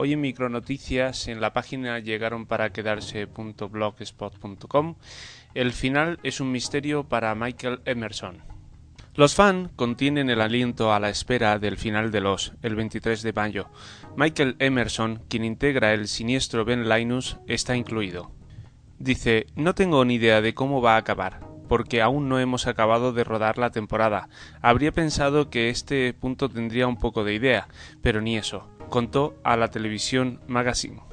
Hoy en Micronoticias en la página llegaron para quedarse.blogspot.com. El final es un misterio para Michael Emerson. Los fans contienen el aliento a la espera del final de los, el 23 de mayo. Michael Emerson, quien integra el siniestro Ben Linus, está incluido. Dice, no tengo ni idea de cómo va a acabar, porque aún no hemos acabado de rodar la temporada. Habría pensado que este punto tendría un poco de idea, pero ni eso contó a la televisión Magazine.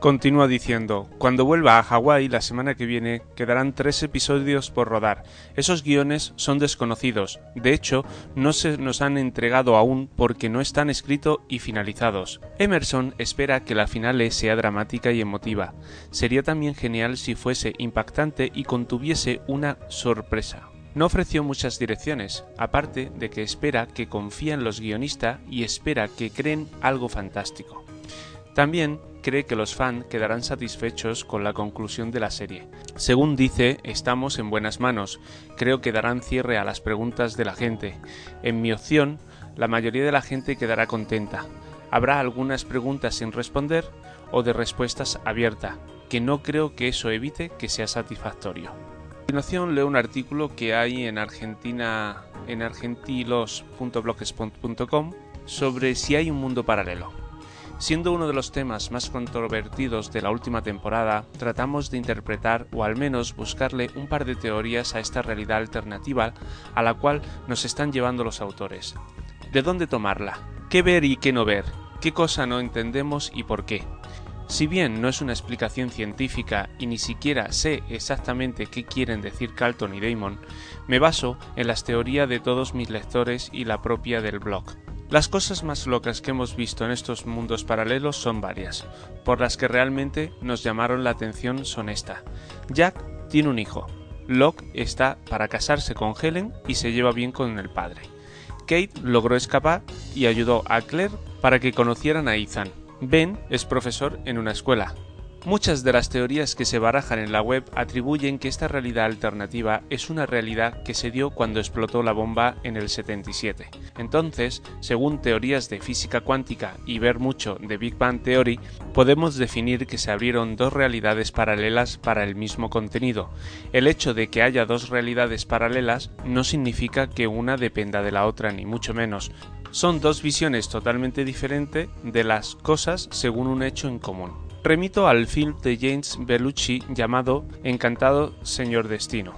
Continúa diciendo, cuando vuelva a Hawái la semana que viene quedarán tres episodios por rodar. Esos guiones son desconocidos, de hecho no se nos han entregado aún porque no están escritos y finalizados. Emerson espera que la finale sea dramática y emotiva. Sería también genial si fuese impactante y contuviese una sorpresa. No ofreció muchas direcciones, aparte de que espera que confía en los guionistas y espera que creen algo fantástico. También cree que los fans quedarán satisfechos con la conclusión de la serie. Según dice, estamos en buenas manos. Creo que darán cierre a las preguntas de la gente. En mi opción, la mayoría de la gente quedará contenta. Habrá algunas preguntas sin responder o de respuestas abiertas, que no creo que eso evite que sea satisfactorio. A continuación leo un artículo que hay en Argentina en argentilos.blogspot.com sobre si hay un mundo paralelo. Siendo uno de los temas más controvertidos de la última temporada, tratamos de interpretar o al menos buscarle un par de teorías a esta realidad alternativa a la cual nos están llevando los autores. ¿De dónde tomarla? ¿Qué ver y qué no ver? ¿Qué cosa no entendemos y por qué? Si bien no es una explicación científica y ni siquiera sé exactamente qué quieren decir Carlton y Damon, me baso en las teorías de todos mis lectores y la propia del blog. Las cosas más locas que hemos visto en estos mundos paralelos son varias, por las que realmente nos llamaron la atención son esta. Jack tiene un hijo, Locke está para casarse con Helen y se lleva bien con el padre. Kate logró escapar y ayudó a Claire para que conocieran a Ethan, Ben es profesor en una escuela. Muchas de las teorías que se barajan en la web atribuyen que esta realidad alternativa es una realidad que se dio cuando explotó la bomba en el 77. Entonces, según teorías de física cuántica y ver mucho de Big Bang Theory, podemos definir que se abrieron dos realidades paralelas para el mismo contenido. El hecho de que haya dos realidades paralelas no significa que una dependa de la otra, ni mucho menos, son dos visiones totalmente diferentes de las cosas según un hecho en común. Remito al film de James Bellucci llamado Encantado Señor Destino,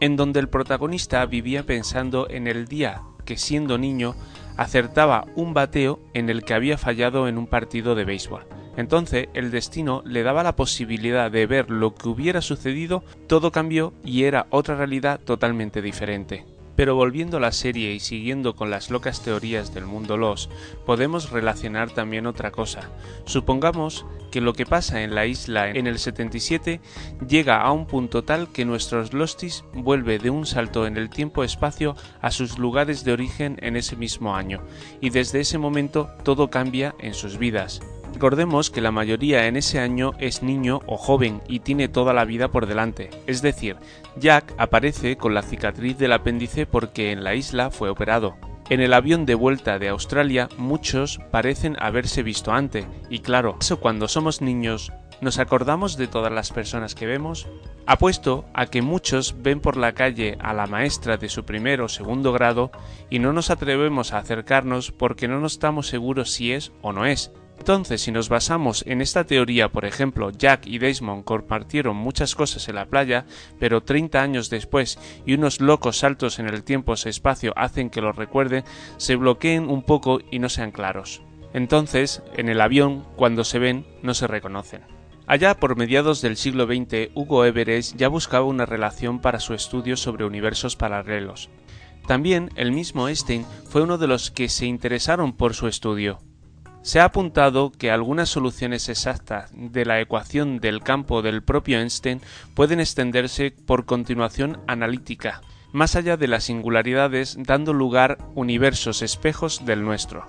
en donde el protagonista vivía pensando en el día que siendo niño acertaba un bateo en el que había fallado en un partido de béisbol. Entonces el destino le daba la posibilidad de ver lo que hubiera sucedido, todo cambió y era otra realidad totalmente diferente. Pero volviendo a la serie y siguiendo con las locas teorías del mundo Los, podemos relacionar también otra cosa. Supongamos que lo que pasa en la isla en el 77 llega a un punto tal que nuestros Lostis vuelve de un salto en el tiempo-espacio a sus lugares de origen en ese mismo año, y desde ese momento todo cambia en sus vidas. Recordemos que la mayoría en ese año es niño o joven y tiene toda la vida por delante, es decir, Jack aparece con la cicatriz del apéndice porque en la isla fue operado. En el avión de vuelta de Australia muchos parecen haberse visto antes, y claro, eso cuando somos niños ¿Nos acordamos de todas las personas que vemos? Apuesto a que muchos ven por la calle a la maestra de su primer o segundo grado y no nos atrevemos a acercarnos porque no nos estamos seguros si es o no es, entonces, si nos basamos en esta teoría, por ejemplo, Jack y Desmond compartieron muchas cosas en la playa, pero 30 años después y unos locos saltos en el tiempo-espacio hacen que los recuerden, se bloqueen un poco y no sean claros. Entonces, en el avión, cuando se ven, no se reconocen. Allá por mediados del siglo XX, Hugo Everest ya buscaba una relación para su estudio sobre universos paralelos. También el mismo Einstein fue uno de los que se interesaron por su estudio. Se ha apuntado que algunas soluciones exactas de la ecuación del campo del propio Einstein pueden extenderse por continuación analítica, más allá de las singularidades, dando lugar universos espejos del nuestro.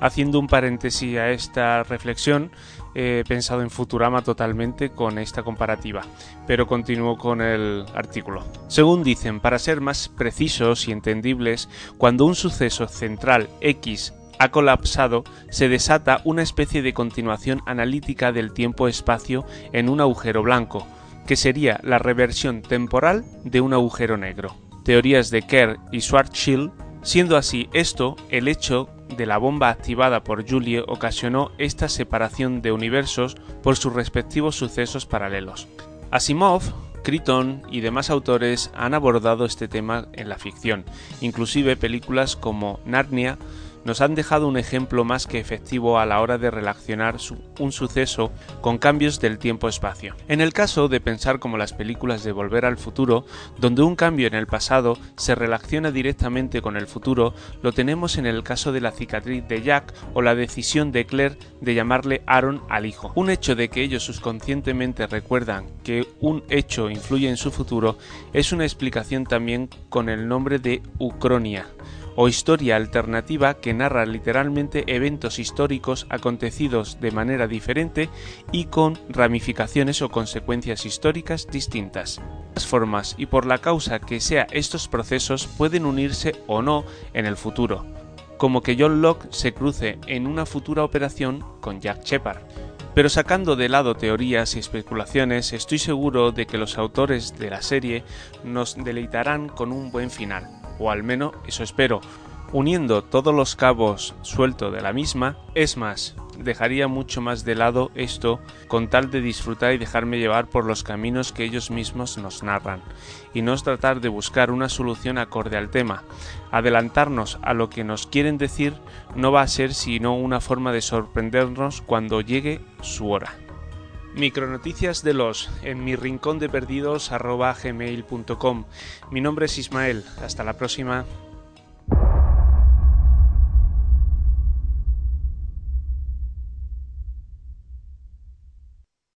Haciendo un paréntesis a esta reflexión, he pensado en Futurama totalmente con esta comparativa, pero continúo con el artículo. Según dicen, para ser más precisos y entendibles, cuando un suceso central X ha colapsado, se desata una especie de continuación analítica del tiempo-espacio en un agujero blanco, que sería la reversión temporal de un agujero negro. Teorías de Kerr y Schwarzschild, siendo así esto el hecho de la bomba activada por Julie ocasionó esta separación de universos por sus respectivos sucesos paralelos. Asimov Crichton y demás autores han abordado este tema en la ficción, inclusive películas como Narnia nos han dejado un ejemplo más que efectivo a la hora de relacionar un suceso con cambios del tiempo-espacio. En el caso de pensar como las películas de Volver al Futuro, donde un cambio en el pasado se relaciona directamente con el futuro, lo tenemos en el caso de la cicatriz de Jack o la decisión de Claire de llamarle Aaron al hijo. Un hecho de que ellos subconscientemente recuerdan que un hecho influye en su futuro es una explicación también con el nombre de Ucronia o historia alternativa que narra literalmente eventos históricos acontecidos de manera diferente y con ramificaciones o consecuencias históricas distintas. Las formas y por la causa que sea estos procesos pueden unirse o no en el futuro, como que John Locke se cruce en una futura operación con Jack Shepard. Pero sacando de lado teorías y especulaciones, estoy seguro de que los autores de la serie nos deleitarán con un buen final o al menos eso espero. Uniendo todos los cabos suelto de la misma, es más, dejaría mucho más de lado esto con tal de disfrutar y dejarme llevar por los caminos que ellos mismos nos narran, y no es tratar de buscar una solución acorde al tema. Adelantarnos a lo que nos quieren decir no va a ser sino una forma de sorprendernos cuando llegue su hora. Micronoticias de los en mi rincón de perdidos Mi nombre es Ismael. Hasta la próxima.